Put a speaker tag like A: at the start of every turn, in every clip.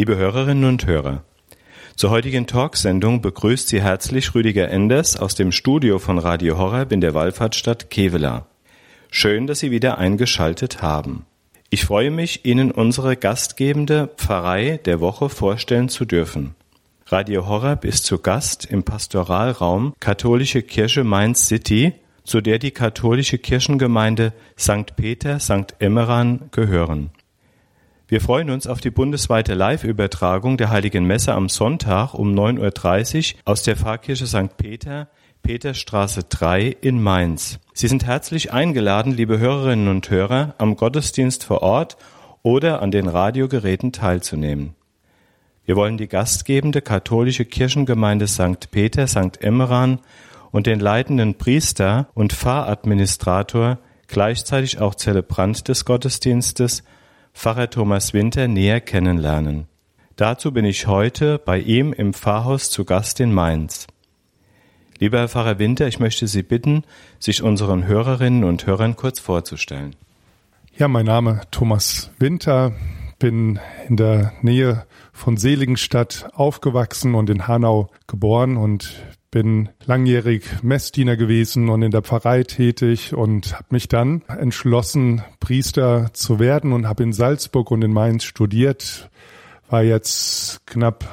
A: Liebe Hörerinnen und Hörer, zur heutigen Talksendung begrüßt Sie herzlich Rüdiger Enders aus dem Studio von Radio Horror in der Wallfahrtsstadt Kevela. Schön, dass Sie wieder eingeschaltet haben. Ich freue mich, Ihnen unsere gastgebende Pfarrei der Woche vorstellen zu dürfen. Radio Horror ist zu Gast im Pastoralraum Katholische Kirche Mainz City, zu der die katholische Kirchengemeinde St. Peter St. Emmeran gehören. Wir freuen uns auf die bundesweite Live-Übertragung der Heiligen Messe am Sonntag um 9.30 Uhr aus der Pfarrkirche St. Peter, Peterstraße 3 in Mainz. Sie sind herzlich eingeladen, liebe Hörerinnen und Hörer, am Gottesdienst vor Ort oder an den Radiogeräten teilzunehmen. Wir wollen die gastgebende katholische Kirchengemeinde St. Peter St. Emmeran und den leitenden Priester und Pfarradministrator, gleichzeitig auch Zelebrant des Gottesdienstes, Pfarrer Thomas Winter näher kennenlernen. Dazu bin ich heute bei ihm im Pfarrhaus zu Gast in Mainz. Lieber Herr Pfarrer Winter, ich möchte Sie bitten, sich unseren Hörerinnen und Hörern kurz vorzustellen.
B: Ja, mein Name Thomas Winter, bin in der Nähe von Seligenstadt aufgewachsen und in Hanau geboren und bin langjährig Messdiener gewesen und in der Pfarrei tätig und habe mich dann entschlossen, Priester zu werden und habe in Salzburg und in Mainz studiert, war jetzt knapp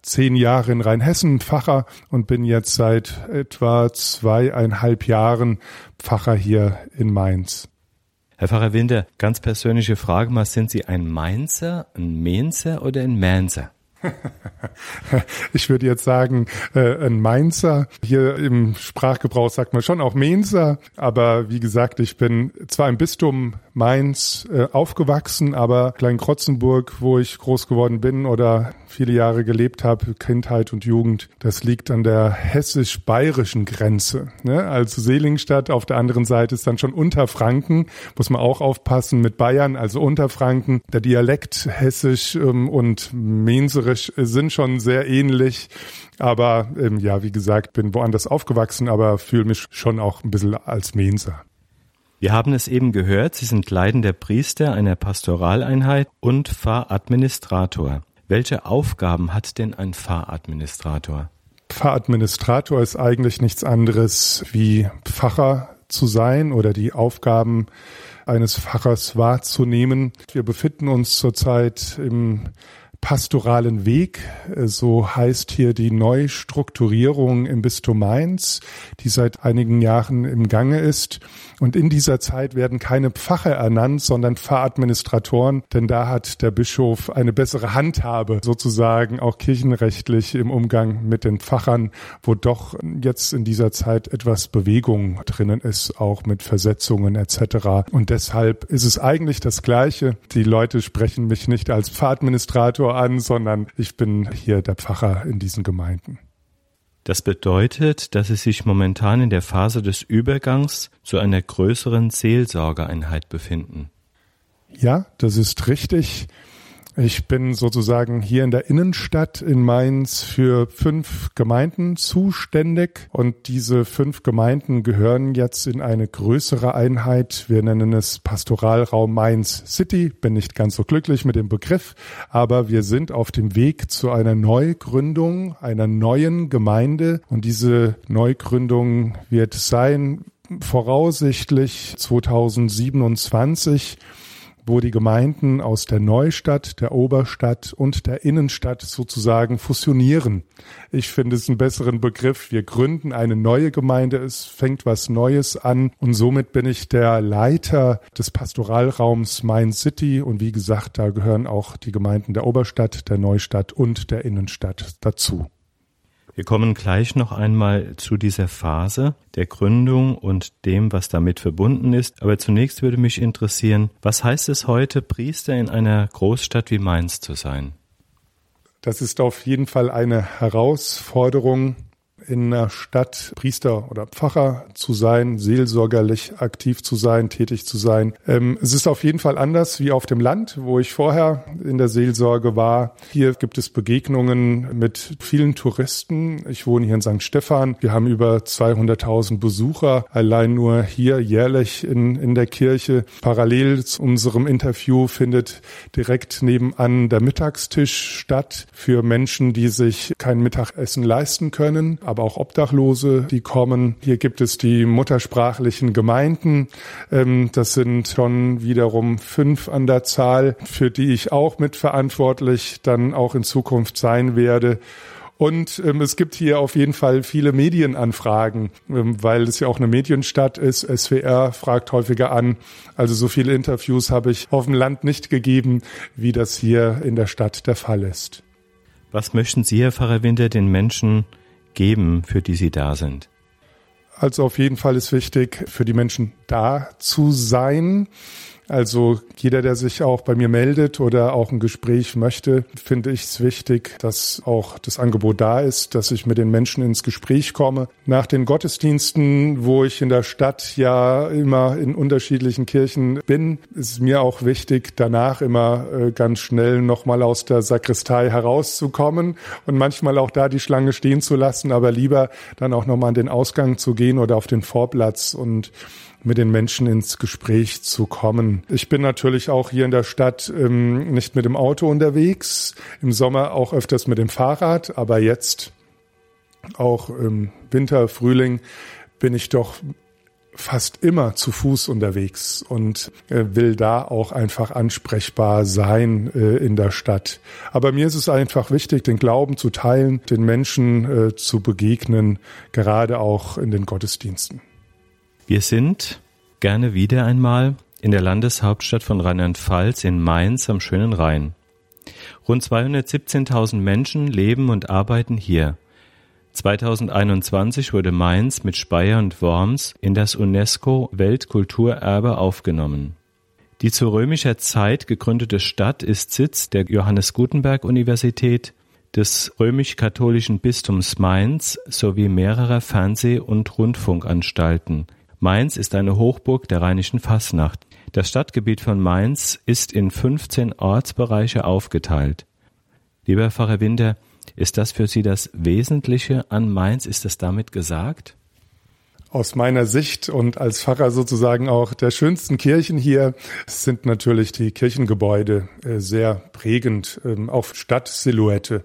B: zehn Jahre in Rheinhessen Pfarrer und bin jetzt seit etwa zweieinhalb Jahren Pfarrer hier in Mainz.
A: Herr Pfarrer Winter, ganz persönliche Frage mal, sind Sie ein Mainzer, ein Mainzer oder ein Mainzer?
B: ich würde jetzt sagen, äh, ein Mainzer. Hier im Sprachgebrauch sagt man schon auch Mainzer. Aber wie gesagt, ich bin zwar im Bistum Mainz äh, aufgewachsen, aber Kleinkrotzenburg, wo ich groß geworden bin oder viele Jahre gelebt habe, Kindheit und Jugend, das liegt an der hessisch-bayerischen Grenze. Ne? Also Seligenstadt auf der anderen Seite ist dann schon Unterfranken, muss man auch aufpassen mit Bayern, also Unterfranken. Der Dialekt hessisch ähm, und mainzerisch sind schon sehr ähnlich. Aber ähm, ja, wie gesagt, bin woanders aufgewachsen, aber fühle mich schon auch ein bisschen als Mainzer.
A: Wir haben es eben gehört, Sie sind leidender Priester einer Pastoraleinheit und Pfarradministrator. Welche Aufgaben hat denn ein Pfarradministrator?
B: Pfarradministrator ist eigentlich nichts anderes wie Pfarrer zu sein oder die Aufgaben eines Pfarrers wahrzunehmen. Wir befinden uns zurzeit im pastoralen Weg, so heißt hier die Neustrukturierung im Bistum Mainz, die seit einigen Jahren im Gange ist. Und in dieser Zeit werden keine Pfarrer ernannt, sondern Pfarradministratoren, denn da hat der Bischof eine bessere Handhabe, sozusagen auch kirchenrechtlich im Umgang mit den Pfarrern, wo doch jetzt in dieser Zeit etwas Bewegung drinnen ist, auch mit Versetzungen etc. Und deshalb ist es eigentlich das Gleiche. Die Leute sprechen mich nicht als Pfarradministrator an, sondern ich bin hier der Pfarrer in diesen Gemeinden.
A: Das bedeutet, dass Sie sich momentan in der Phase des Übergangs zu einer größeren Seelsorgeeinheit befinden.
B: Ja, das ist richtig. Ich bin sozusagen hier in der Innenstadt in Mainz für fünf Gemeinden zuständig und diese fünf Gemeinden gehören jetzt in eine größere Einheit. Wir nennen es Pastoralraum Mainz City. Bin nicht ganz so glücklich mit dem Begriff, aber wir sind auf dem Weg zu einer Neugründung, einer neuen Gemeinde und diese Neugründung wird sein voraussichtlich 2027 wo die Gemeinden aus der Neustadt, der Oberstadt und der Innenstadt sozusagen fusionieren. Ich finde es einen besseren Begriff. Wir gründen eine neue Gemeinde, es fängt was Neues an und somit bin ich der Leiter des Pastoralraums Main City und wie gesagt, da gehören auch die Gemeinden der Oberstadt, der Neustadt und der Innenstadt dazu.
A: Wir kommen gleich noch einmal zu dieser Phase der Gründung und dem, was damit verbunden ist. Aber zunächst würde mich interessieren, was heißt es heute, Priester in einer Großstadt wie Mainz zu sein?
B: Das ist auf jeden Fall eine Herausforderung. In einer Stadt Priester oder Pfarrer zu sein, seelsorgerlich aktiv zu sein, tätig zu sein. Ähm, es ist auf jeden Fall anders wie auf dem Land, wo ich vorher in der Seelsorge war. Hier gibt es Begegnungen mit vielen Touristen. Ich wohne hier in St. Stephan. Wir haben über 200.000 Besucher allein nur hier jährlich in, in der Kirche. Parallel zu unserem Interview findet direkt nebenan der Mittagstisch statt für Menschen, die sich kein Mittagessen leisten können, aber auch Obdachlose, die kommen. Hier gibt es die muttersprachlichen Gemeinden. Ähm, das sind schon wiederum fünf an der Zahl, für die ich auch mitverantwortlich dann auch in Zukunft sein werde. Und ähm, es gibt hier auf jeden Fall viele Medienanfragen, ähm, weil es ja auch eine Medienstadt ist. SWR fragt häufiger an. Also so viele Interviews habe ich auf dem Land nicht gegeben, wie das hier in der Stadt der Fall ist.
A: Was möchten Sie, Herr Pfarrer Winter, den Menschen geben, für die Sie da sind?
B: Also auf jeden Fall ist wichtig, für die Menschen da zu sein. Also jeder, der sich auch bei mir meldet oder auch ein Gespräch möchte, finde ich es wichtig, dass auch das Angebot da ist, dass ich mit den Menschen ins Gespräch komme. Nach den Gottesdiensten, wo ich in der Stadt ja immer in unterschiedlichen Kirchen bin, ist mir auch wichtig, danach immer äh, ganz schnell nochmal aus der Sakristei herauszukommen und manchmal auch da die Schlange stehen zu lassen, aber lieber dann auch nochmal an den Ausgang zu gehen oder auf den Vorplatz und mit den Menschen ins Gespräch zu kommen. Ich bin natürlich auch hier in der Stadt ähm, nicht mit dem Auto unterwegs, im Sommer auch öfters mit dem Fahrrad, aber jetzt auch im Winter, Frühling bin ich doch fast immer zu Fuß unterwegs und äh, will da auch einfach ansprechbar sein äh, in der Stadt. Aber mir ist es einfach wichtig, den Glauben zu teilen, den Menschen äh, zu begegnen, gerade auch in den Gottesdiensten.
A: Wir sind gerne wieder einmal in der Landeshauptstadt von Rheinland-Pfalz in Mainz am schönen Rhein. Rund 217.000 Menschen leben und arbeiten hier. 2021 wurde Mainz mit Speyer und Worms in das UNESCO Weltkulturerbe aufgenommen. Die zu römischer Zeit gegründete Stadt ist Sitz der Johannes Gutenberg Universität, des römisch-katholischen Bistums Mainz sowie mehrerer Fernseh- und Rundfunkanstalten, Mainz ist eine Hochburg der rheinischen Fasnacht. Das Stadtgebiet von Mainz ist in 15 Ortsbereiche aufgeteilt. Lieber Pfarrer Winter, ist das für Sie das Wesentliche an Mainz? Ist das damit gesagt?
B: Aus meiner Sicht und als Pfarrer sozusagen auch der schönsten Kirchen hier sind natürlich die Kirchengebäude äh, sehr prägend, ähm, auch Stadtsilhouette.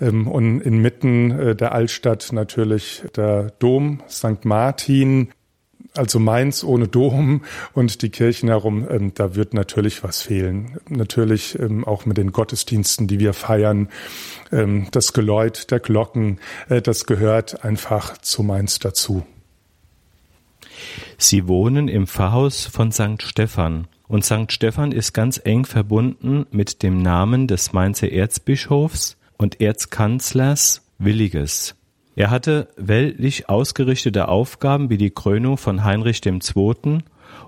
B: Ähm, und inmitten äh, der Altstadt natürlich der Dom St. Martin, also Mainz ohne Dom und die Kirchen herum, ähm, da wird natürlich was fehlen. Natürlich ähm, auch mit den Gottesdiensten, die wir feiern, ähm, das Geläut der Glocken, äh, das gehört einfach zu Mainz dazu.
A: Sie wohnen im Pfarrhaus von St. Stephan. Und St. Stephan ist ganz eng verbunden mit dem Namen des Mainzer Erzbischofs und Erzkanzlers Williges. Er hatte weltlich ausgerichtete Aufgaben wie die Krönung von Heinrich II.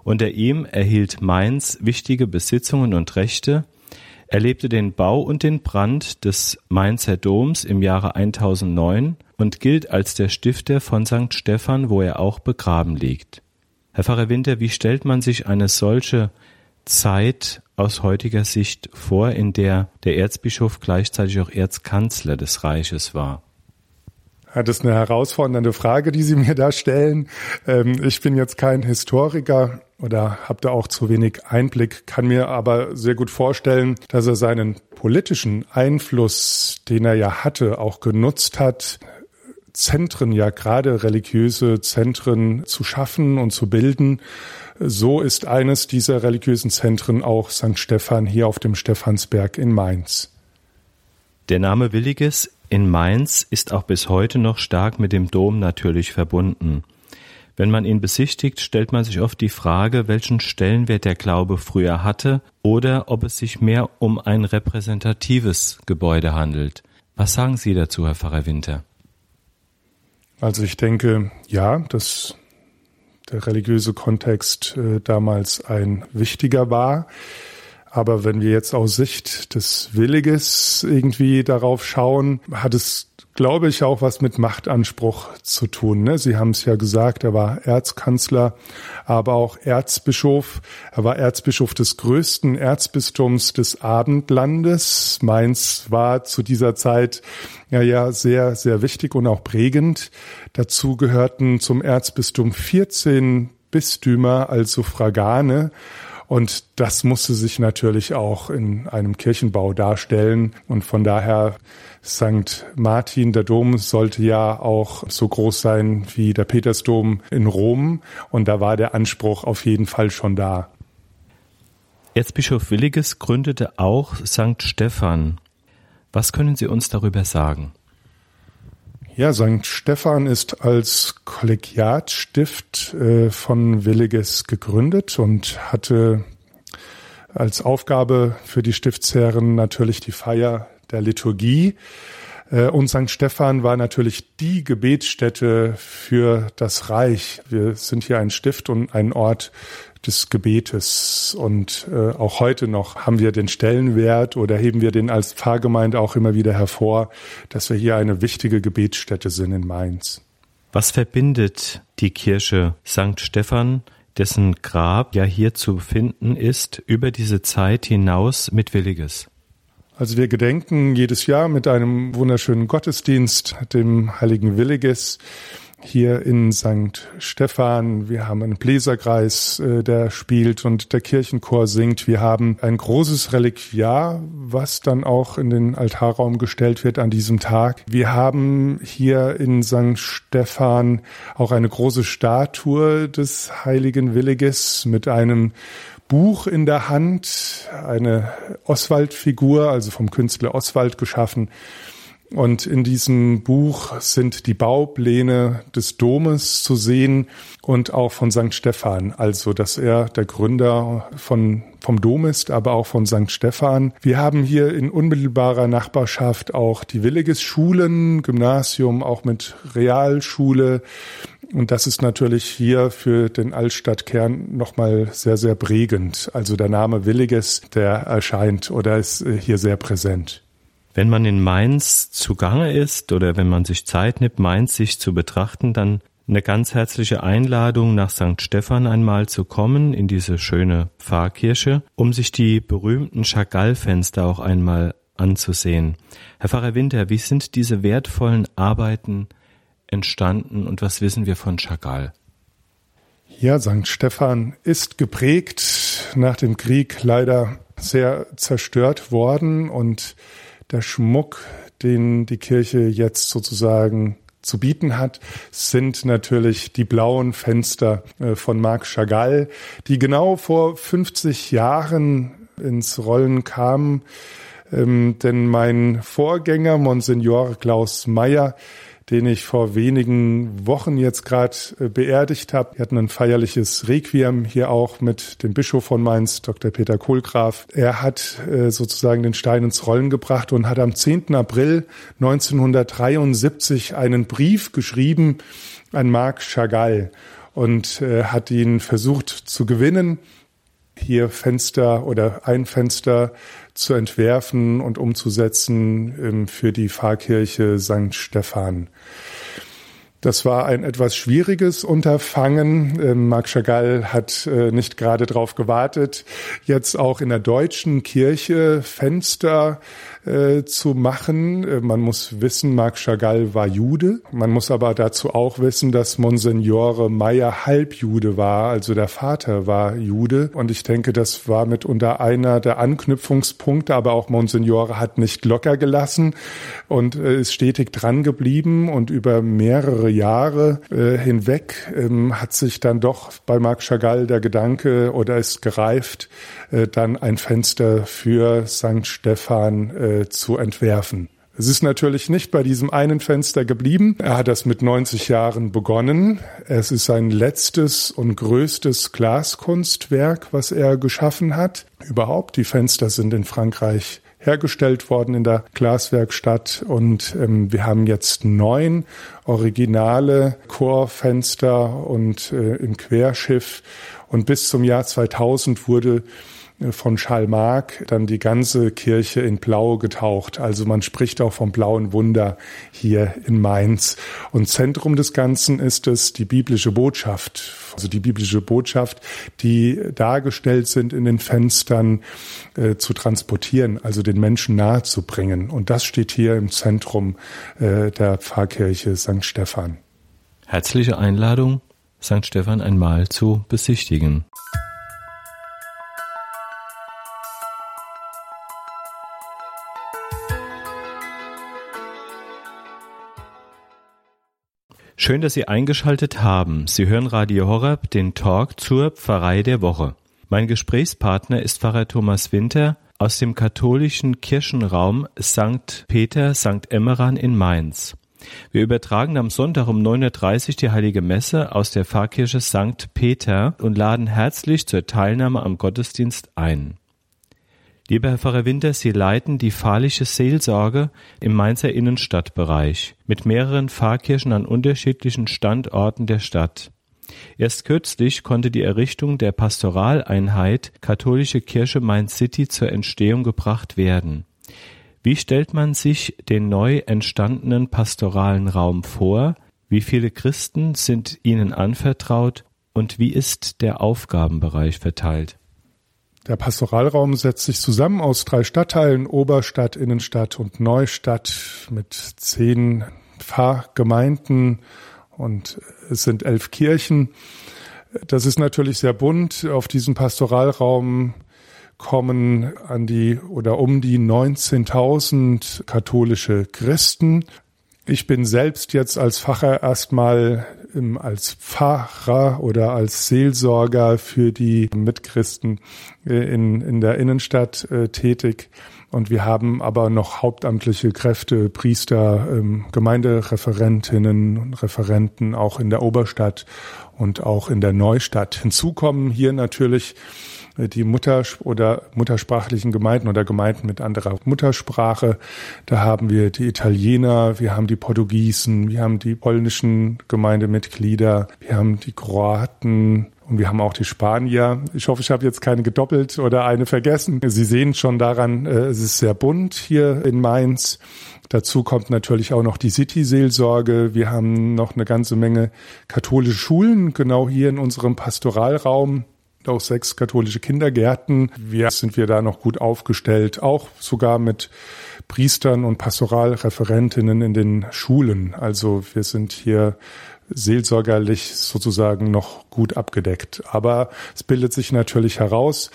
A: Unter ihm erhielt Mainz wichtige Besitzungen und Rechte, erlebte den Bau und den Brand des Mainzer Doms im Jahre 1009 und gilt als der Stifter von St. Stephan, wo er auch begraben liegt. Herr Pfarrer Winter, wie stellt man sich eine solche Zeit aus heutiger Sicht vor, in der der Erzbischof gleichzeitig auch Erzkanzler des Reiches war?
B: Das ist eine herausfordernde Frage, die Sie mir da stellen. Ähm, ich bin jetzt kein Historiker oder habe da auch zu wenig Einblick, kann mir aber sehr gut vorstellen, dass er seinen politischen Einfluss, den er ja hatte, auch genutzt hat, Zentren, ja gerade religiöse Zentren zu schaffen und zu bilden. So ist eines dieser religiösen Zentren auch St. Stephan hier auf dem Stephansberg in Mainz.
A: Der Name Williges in Mainz ist auch bis heute noch stark mit dem Dom natürlich verbunden. Wenn man ihn besichtigt, stellt man sich oft die Frage, welchen Stellenwert der Glaube früher hatte oder ob es sich mehr um ein repräsentatives Gebäude handelt. Was sagen Sie dazu, Herr Pfarrer Winter?
B: Also ich denke, ja, dass der religiöse Kontext äh, damals ein wichtiger war. Aber wenn wir jetzt aus Sicht des Williges irgendwie darauf schauen, hat es glaube ich, auch was mit Machtanspruch zu tun. Ne? Sie haben es ja gesagt, er war Erzkanzler, aber auch Erzbischof. Er war Erzbischof des größten Erzbistums des Abendlandes. Mainz war zu dieser Zeit ja, ja sehr, sehr wichtig und auch prägend. Dazu gehörten zum Erzbistum 14 Bistümer als Suffragane. Und das musste sich natürlich auch in einem Kirchenbau darstellen. Und von daher St. Martin, der Dom, sollte ja auch so groß sein wie der Petersdom in Rom. Und da war der Anspruch auf jeden Fall schon da.
A: Erzbischof Williges gründete auch St. Stephan. Was können Sie uns darüber sagen?
B: Ja, St. Stephan ist als Kollegiatstift äh, von Williges gegründet und hatte als Aufgabe für die Stiftsherren natürlich die Feier der Liturgie. Äh, und St. Stephan war natürlich die Gebetsstätte für das Reich. Wir sind hier ein Stift und ein Ort des Gebetes. Und äh, auch heute noch haben wir den Stellenwert oder heben wir den als Pfarrgemeinde auch immer wieder hervor, dass wir hier eine wichtige Gebetsstätte sind in Mainz.
A: Was verbindet die Kirche St. Stephan, dessen Grab ja hier zu finden ist, über diese Zeit hinaus mit Williges?
B: Also wir gedenken jedes Jahr mit einem wunderschönen Gottesdienst, dem heiligen Williges, hier in St. Stephan. Wir haben einen Bläserkreis, äh, der spielt und der Kirchenchor singt. Wir haben ein großes Reliquiar, was dann auch in den Altarraum gestellt wird an diesem Tag. Wir haben hier in St. Stephan auch eine große Statue des heiligen Williges mit einem Buch in der Hand, eine Oswald-Figur, also vom Künstler Oswald geschaffen. Und in diesem Buch sind die Baupläne des Domes zu sehen und auch von St. Stephan, also dass er der Gründer von, vom Dom ist, aber auch von St. Stephan. Wir haben hier in unmittelbarer Nachbarschaft auch die Williges-Schulen, Gymnasium, auch mit Realschule, und das ist natürlich hier für den Altstadtkern nochmal sehr, sehr prägend. Also der Name Williges, der erscheint oder ist äh, hier sehr präsent.
A: Wenn man in Mainz zugange ist oder wenn man sich Zeit nimmt, Mainz sich zu betrachten, dann eine ganz herzliche Einladung, nach St. Stephan einmal zu kommen, in diese schöne Pfarrkirche, um sich die berühmten Chagall-Fenster auch einmal anzusehen. Herr Pfarrer Winter, wie sind diese wertvollen Arbeiten entstanden und was wissen wir von Chagall?
B: Ja, St. Stephan ist geprägt, nach dem Krieg leider sehr zerstört worden und der Schmuck, den die Kirche jetzt sozusagen zu bieten hat, sind natürlich die blauen Fenster äh, von Marc Chagall, die genau vor 50 Jahren ins Rollen kamen. Ähm, denn mein Vorgänger, Monsignor Klaus Meyer, den ich vor wenigen Wochen jetzt gerade äh, beerdigt habe. Wir hatten ein feierliches Requiem hier auch mit dem Bischof von Mainz, Dr. Peter Kohlgraf. Er hat äh, sozusagen den Stein ins Rollen gebracht und hat am 10. April 1973 einen Brief geschrieben an Marc Chagall und äh, hat ihn versucht zu gewinnen hier Fenster oder ein Fenster zu entwerfen und umzusetzen ähm, für die Pfarrkirche St. Stephan. Das war ein etwas schwieriges Unterfangen. Ähm, Marc Chagall hat äh, nicht gerade darauf gewartet, jetzt auch in der deutschen Kirche Fenster äh, zu machen. Äh, man muss wissen, Marc Chagall war Jude. Man muss aber dazu auch wissen, dass Monsignore Meyer Halbjude war, also der Vater war Jude. Und ich denke, das war mitunter einer der Anknüpfungspunkte, aber auch Monsignore hat nicht locker gelassen und ist stetig dran geblieben und über mehrere Jahre äh, hinweg ähm, hat sich dann doch bei Marc Chagall der Gedanke oder ist gereift, äh, dann ein Fenster für St. Stephan äh, zu entwerfen. Es ist natürlich nicht bei diesem einen Fenster geblieben. Er hat das mit 90 Jahren begonnen. Es ist sein letztes und größtes Glaskunstwerk, was er geschaffen hat. Überhaupt, die Fenster sind in Frankreich hergestellt worden in der Glaswerkstatt. Und ähm, wir haben jetzt neun originale Chorfenster und äh, im Querschiff. Und bis zum Jahr 2000 wurde von Schalmark dann die ganze Kirche in Blau getaucht. Also man spricht auch vom blauen Wunder hier in Mainz. Und Zentrum des Ganzen ist es die biblische Botschaft. Also die biblische Botschaft, die dargestellt sind in den Fenstern äh, zu transportieren, also den Menschen nahezubringen. Und das steht hier im Zentrum äh, der Pfarrkirche St. Stephan.
A: Herzliche Einladung, St. Stephan einmal zu besichtigen. Schön, dass Sie eingeschaltet haben. Sie hören Radio Horeb, den Talk zur Pfarrei der Woche. Mein Gesprächspartner ist Pfarrer Thomas Winter aus dem katholischen Kirchenraum St. Peter St. Emmeran in Mainz. Wir übertragen am Sonntag um 9.30 Uhr die Heilige Messe aus der Pfarrkirche St. Peter und laden herzlich zur Teilnahme am Gottesdienst ein. Lieber Herr Pfarrer Winter, Sie leiten die pfarrliche Seelsorge im Mainzer Innenstadtbereich mit mehreren Pfarrkirchen an unterschiedlichen Standorten der Stadt. Erst kürzlich konnte die Errichtung der Pastoraleinheit Katholische Kirche Mainz City zur Entstehung gebracht werden. Wie stellt man sich den neu entstandenen pastoralen Raum vor? Wie viele Christen sind Ihnen anvertraut und wie ist der Aufgabenbereich verteilt?
B: Der Pastoralraum setzt sich zusammen aus drei Stadtteilen, Oberstadt, Innenstadt und Neustadt mit zehn Pfarrgemeinden und es sind elf Kirchen. Das ist natürlich sehr bunt. Auf diesem Pastoralraum kommen an die oder um die 19.000 katholische Christen. Ich bin selbst jetzt als Pfarrer erstmal als Pfarrer oder als Seelsorger für die Mitchristen äh, in, in der Innenstadt äh, tätig. Und wir haben aber noch hauptamtliche Kräfte, Priester, ähm, Gemeindereferentinnen und Referenten auch in der Oberstadt und auch in der Neustadt. Hinzu kommen hier natürlich die Mutter- oder muttersprachlichen Gemeinden oder Gemeinden mit anderer Muttersprache. Da haben wir die Italiener, wir haben die Portugiesen, wir haben die polnischen Gemeindemitglieder, wir haben die Kroaten, und wir haben auch die Spanier. Ich hoffe, ich habe jetzt keine gedoppelt oder eine vergessen. Sie sehen schon daran, äh, es ist sehr bunt hier in Mainz. Dazu kommt natürlich auch noch die City-Seelsorge. Wir haben noch eine ganze Menge katholische Schulen, genau hier in unserem Pastoralraum auch sechs katholische Kindergärten. Wir sind wir da noch gut aufgestellt, auch sogar mit Priestern und Pastoralreferentinnen in den Schulen. Also wir sind hier seelsorgerlich sozusagen noch gut abgedeckt. Aber es bildet sich natürlich heraus,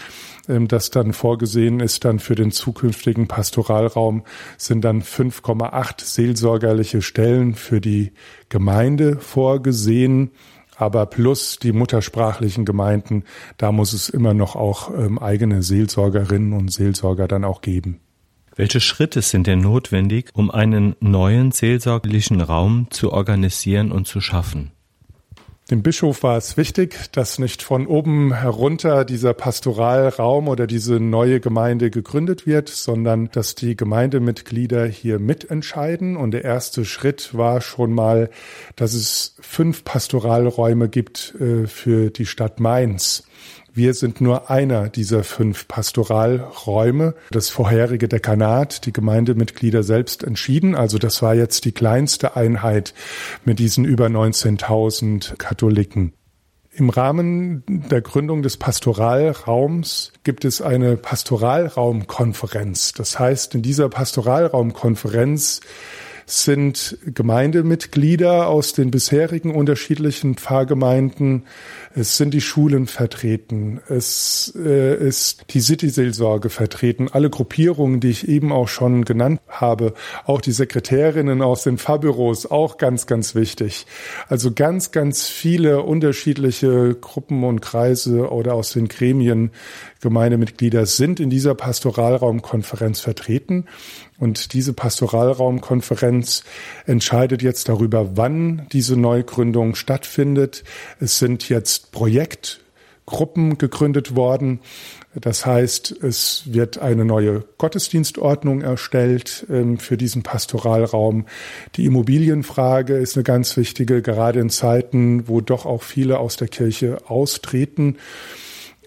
B: ähm, dass dann vorgesehen ist, dann für den zukünftigen Pastoralraum sind dann 5,8 seelsorgerliche Stellen für die Gemeinde vorgesehen aber plus die muttersprachlichen Gemeinden, da muss es immer noch auch ähm, eigene Seelsorgerinnen und Seelsorger dann auch geben.
A: Welche Schritte sind denn notwendig, um einen neuen seelsorglichen Raum zu organisieren und zu schaffen?
B: Dem Bischof war es wichtig, dass nicht von oben herunter dieser Pastoralraum oder diese neue Gemeinde gegründet wird, sondern dass die Gemeindemitglieder hier mitentscheiden. Und der erste Schritt war schon mal, dass es fünf Pastoralräume gibt äh, für die Stadt Mainz. Wir sind nur einer dieser fünf Pastoralräume. Das vorherige Dekanat, die Gemeindemitglieder selbst entschieden. Also das war jetzt die kleinste Einheit mit diesen über 19.000 Katholiken. Im Rahmen der Gründung des Pastoralraums gibt es eine Pastoralraumkonferenz. Das heißt, in dieser Pastoralraumkonferenz sind Gemeindemitglieder aus den bisherigen unterschiedlichen Pfarrgemeinden. Es sind die Schulen vertreten. Es äh, ist die City-Seelsorge vertreten. Alle Gruppierungen, die ich eben auch schon genannt habe. Auch die Sekretärinnen aus den Pfarrbüros, auch ganz, ganz wichtig. Also ganz, ganz viele unterschiedliche Gruppen und Kreise oder aus den Gremien Gemeindemitglieder sind in dieser Pastoralraumkonferenz vertreten. Und diese Pastoralraumkonferenz entscheidet jetzt darüber, wann diese Neugründung stattfindet. Es sind jetzt Projektgruppen gegründet worden. Das heißt, es wird eine neue Gottesdienstordnung erstellt ähm, für diesen Pastoralraum. Die Immobilienfrage ist eine ganz wichtige, gerade in Zeiten, wo doch auch viele aus der Kirche austreten.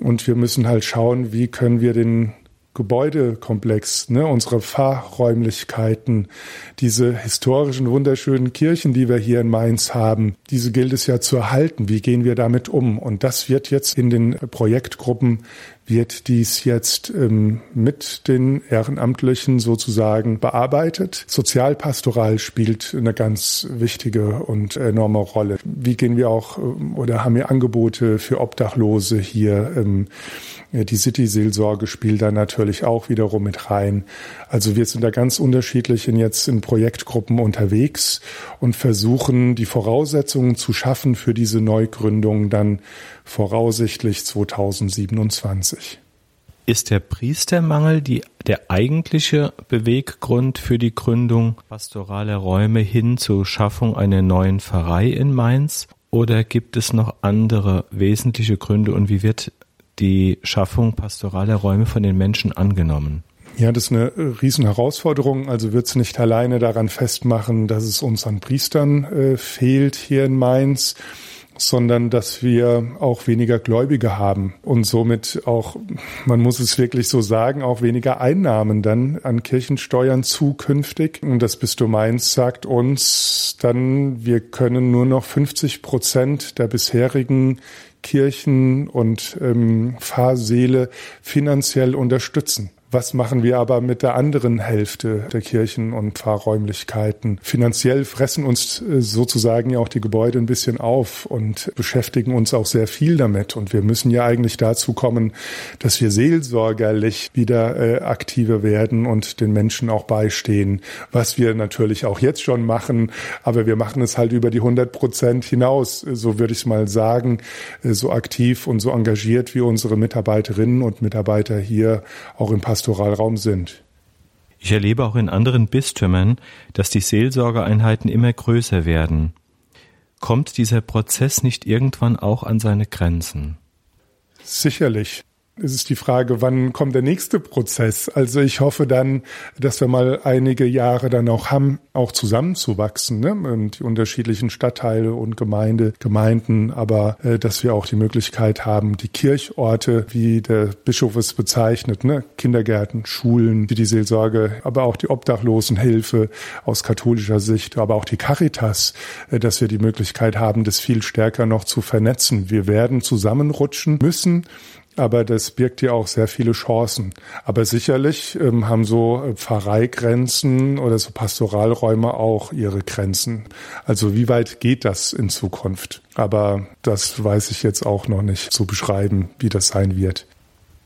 B: Und wir müssen halt schauen, wie können wir den Gebäudekomplex, ne, unsere Fahrräumlichkeiten, diese historischen, wunderschönen Kirchen, die wir hier in Mainz haben, diese gilt es ja zu erhalten. Wie gehen wir damit um? Und das wird jetzt in den Projektgruppen wird dies jetzt ähm, mit den Ehrenamtlichen sozusagen bearbeitet. Sozialpastoral spielt eine ganz wichtige und enorme Rolle. Wie gehen wir auch ähm, oder haben wir Angebote für Obdachlose hier? Ähm, die City-Seelsorge spielt da natürlich auch wiederum mit rein. Also wir sind da ganz unterschiedlich in jetzt in Projektgruppen unterwegs und versuchen die Voraussetzungen zu schaffen für diese Neugründung dann voraussichtlich 2027.
A: Ist der Priestermangel die, der eigentliche Beweggrund für die Gründung pastoraler Räume hin zur Schaffung einer neuen Pfarrei in Mainz? Oder gibt es noch andere wesentliche Gründe und wie wird die Schaffung pastoraler Räume von den Menschen angenommen?
B: Ja, das ist eine Riesenherausforderung. Also wird es nicht alleine daran festmachen, dass es uns an Priestern äh, fehlt hier in Mainz sondern dass wir auch weniger Gläubige haben und somit auch, man muss es wirklich so sagen, auch weniger Einnahmen dann an Kirchensteuern zukünftig. Und das Bistum Mainz sagt uns dann, wir können nur noch 50 Prozent der bisherigen Kirchen und ähm, Pfarrsäle finanziell unterstützen. Was machen wir aber mit der anderen Hälfte der Kirchen und Pfarrräumlichkeiten? Finanziell fressen uns äh, sozusagen ja auch die Gebäude ein bisschen auf und beschäftigen uns auch sehr viel damit. Und wir müssen ja eigentlich dazu kommen, dass wir seelsorgerlich wieder äh, aktiver werden und den Menschen auch beistehen, was wir natürlich auch jetzt schon machen. Aber wir machen es halt über die 100 Prozent hinaus, so würde ich mal sagen, äh, so aktiv und so engagiert wie unsere Mitarbeiterinnen und Mitarbeiter hier auch im Pastorat Pastoralraum sind.
A: Ich erlebe auch in anderen Bistümern, dass die Seelsorgeeinheiten immer größer werden. Kommt dieser Prozess nicht irgendwann auch an seine Grenzen?
B: Sicherlich es ist die Frage, wann kommt der nächste Prozess? Also ich hoffe dann, dass wir mal einige Jahre dann auch haben, auch zusammenzuwachsen, ne? Und die unterschiedlichen Stadtteile und Gemeinde, Gemeinden, aber äh, dass wir auch die Möglichkeit haben, die Kirchorte, wie der Bischof es bezeichnet, ne? Kindergärten, Schulen, die die Seelsorge, aber auch die Obdachlosenhilfe aus katholischer Sicht, aber auch die Caritas, äh, dass wir die Möglichkeit haben, das viel stärker noch zu vernetzen. Wir werden zusammenrutschen müssen aber das birgt ja auch sehr viele Chancen. Aber sicherlich ähm, haben so äh, Pfarreigrenzen oder so Pastoralräume auch ihre Grenzen. Also wie weit geht das in Zukunft? Aber das weiß ich jetzt auch noch nicht zu beschreiben, wie das sein wird.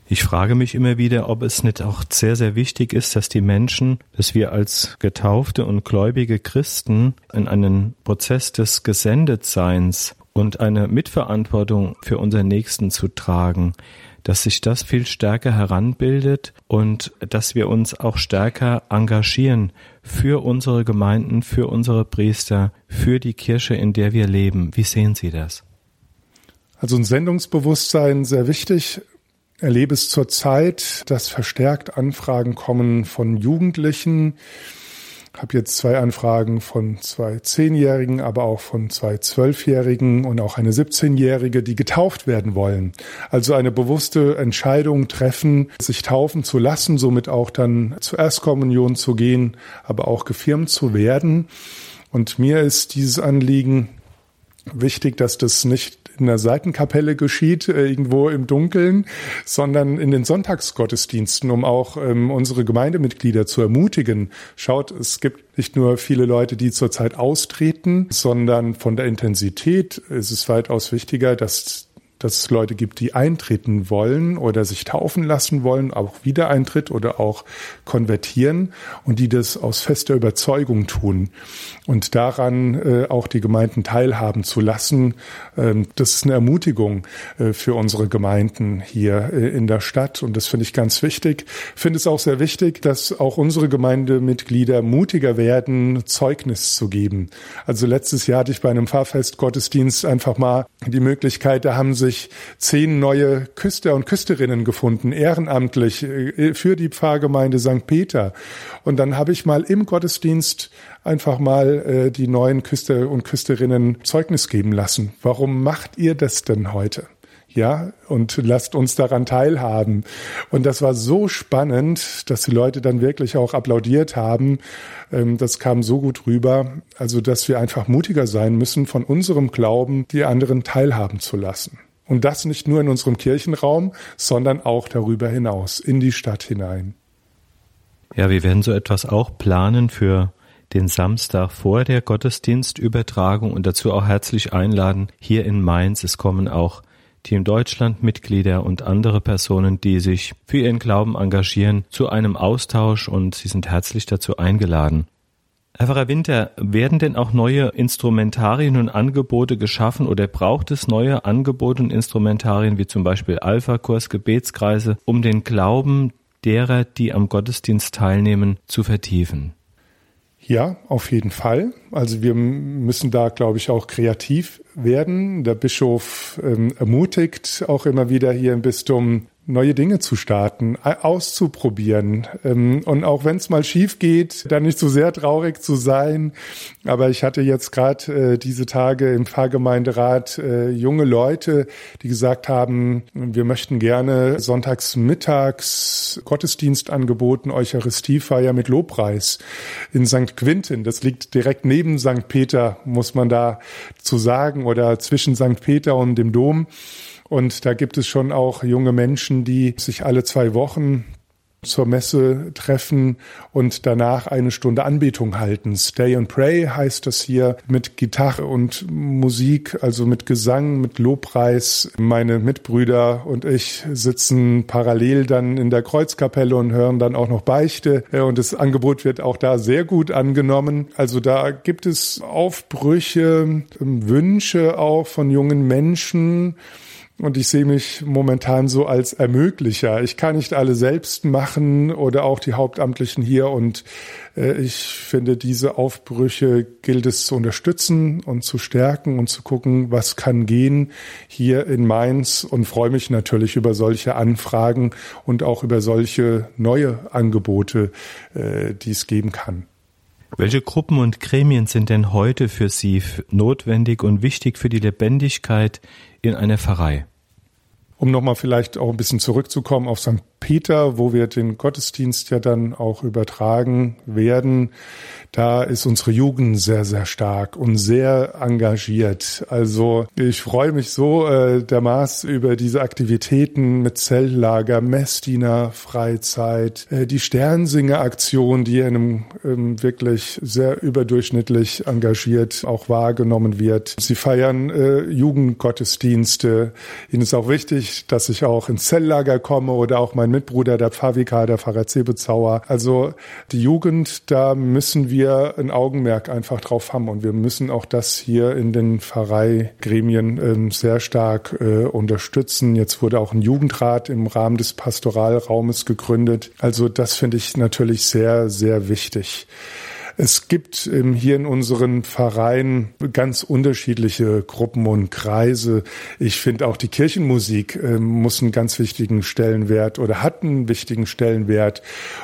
A: Ich frage mich immer wieder, ob es nicht auch sehr, sehr wichtig ist, dass die Menschen, dass wir als getaufte und gläubige Christen in einen Prozess des Gesendetseins und eine Mitverantwortung für unseren Nächsten zu tragen, dass sich das viel stärker heranbildet und dass wir uns auch stärker engagieren für unsere Gemeinden, für unsere Priester, für die Kirche, in der wir leben. Wie sehen Sie das?
B: Also ein Sendungsbewusstsein sehr wichtig. Erlebe es zurzeit, dass verstärkt Anfragen kommen von Jugendlichen, habe jetzt zwei Anfragen von zwei Zehnjährigen, aber auch von zwei Zwölfjährigen und auch eine 17-Jährige, die getauft werden wollen. Also eine bewusste Entscheidung treffen, sich taufen zu lassen, somit auch dann zur Erstkommunion zu gehen, aber auch gefirmt zu werden. Und mir ist dieses Anliegen wichtig, dass das nicht in der Seitenkapelle geschieht, äh, irgendwo im Dunkeln, sondern in den Sonntagsgottesdiensten, um auch ähm, unsere Gemeindemitglieder zu ermutigen. Schaut, es gibt nicht nur viele Leute, die zurzeit austreten, sondern von der Intensität ist es weitaus wichtiger, dass dass es Leute gibt, die eintreten wollen oder sich taufen lassen wollen, auch Wiedereintritt oder auch konvertieren und die das aus fester Überzeugung tun und daran äh, auch die Gemeinden teilhaben zu lassen. Ähm, das ist eine Ermutigung äh, für unsere Gemeinden hier äh, in der Stadt und das finde ich ganz wichtig. Ich finde es auch sehr wichtig, dass auch unsere Gemeindemitglieder mutiger werden, Zeugnis zu geben. Also letztes Jahr hatte ich bei einem Fahrfest Gottesdienst einfach mal die Möglichkeit, da haben sich sich zehn neue Küster und Küsterinnen gefunden, ehrenamtlich äh, für die Pfarrgemeinde St. Peter. Und dann habe ich mal im Gottesdienst einfach mal äh, die neuen Küster und Küsterinnen Zeugnis geben lassen. Warum macht ihr das denn heute? ja, und lasst uns daran teilhaben. Und das war so spannend, dass die Leute dann wirklich auch applaudiert haben. Ähm, das kam so gut rüber. Also, dass wir einfach mutiger sein müssen, von unserem Glauben die anderen teilhaben zu lassen. Und das nicht nur in unserem Kirchenraum, sondern auch darüber hinaus, in die Stadt hinein.
A: Ja, wir werden so etwas auch planen für den Samstag vor der Gottesdienstübertragung und dazu auch herzlich einladen hier in Mainz. Es kommen auch Team Deutschland Mitglieder und andere Personen, die sich für ihren Glauben engagieren, zu einem Austausch und sie sind herzlich dazu eingeladen. Herr Pfarrer Winter, werden denn auch neue Instrumentarien und Angebote geschaffen oder braucht es neue Angebote und Instrumentarien wie zum Beispiel Alpha-Kurs, Gebetskreise, um den Glauben derer, die am Gottesdienst teilnehmen, zu vertiefen?
B: Ja, auf jeden Fall. Also wir müssen da, glaube ich, auch kreativ werden. Der Bischof ähm, ermutigt auch immer wieder hier im Bistum, neue Dinge zu starten, auszuprobieren. Ähm, und auch wenn es mal schief geht, dann nicht so sehr traurig zu sein. Aber ich hatte jetzt gerade äh, diese Tage im Pfarrgemeinderat äh, junge Leute, die gesagt haben, wir möchten gerne sonntags mittags Gottesdienst angeboten, Eucharistiefeier mit Lobpreis in St. Quinten. Das liegt direkt neben St. Peter, muss man da zu sagen, oder zwischen St. Peter und dem Dom. Und da gibt es schon auch junge Menschen, die sich alle zwei Wochen zur Messe treffen und danach eine Stunde Anbetung halten. Stay and Pray heißt das hier mit Gitarre und Musik, also mit Gesang, mit Lobpreis. Meine Mitbrüder und ich sitzen parallel dann in der Kreuzkapelle und hören dann auch noch Beichte und das Angebot wird auch da sehr gut angenommen. Also da gibt es Aufbrüche, Wünsche auch von jungen Menschen, und ich sehe mich momentan so als Ermöglicher. Ich kann nicht alle selbst machen oder auch die Hauptamtlichen hier. Und äh, ich finde, diese Aufbrüche gilt es zu unterstützen und zu stärken und zu gucken, was kann gehen hier in Mainz. Und freue mich natürlich über solche Anfragen und auch über solche neue Angebote, äh, die es geben kann.
A: Welche Gruppen und Gremien sind denn heute für Sie notwendig und wichtig für die Lebendigkeit in einer Pfarrei?
B: Um nochmal vielleicht auch ein bisschen zurückzukommen auf St. Peter, wo wir den Gottesdienst ja dann auch übertragen werden, da ist unsere Jugend sehr, sehr stark und sehr engagiert. Also ich freue mich so äh, dermaßen über diese Aktivitäten mit Zelllager, Messdiener Freizeit, äh, die Sternsinger-Aktion, die in einem ähm, wirklich sehr überdurchschnittlich engagiert auch wahrgenommen wird. Sie feiern äh, Jugendgottesdienste. Ihnen ist auch wichtig, dass ich auch ins Zelllager komme oder auch mein Mitbruder, der Pfarrvikar, der Pfarrer Zebezauer. Also die Jugend, da müssen wir ein Augenmerk einfach drauf haben und wir müssen auch das hier in den Pfarreigremien ähm, sehr stark äh, unterstützen. Jetzt wurde auch ein Jugendrat im Rahmen des Pastoralraumes gegründet. Also das finde ich natürlich sehr, sehr wichtig. Es gibt ähm, hier in unseren Vereinen ganz unterschiedliche Gruppen und Kreise. Ich finde auch die Kirchenmusik ähm, muss einen ganz wichtigen Stellenwert oder hat einen wichtigen Stellenwert.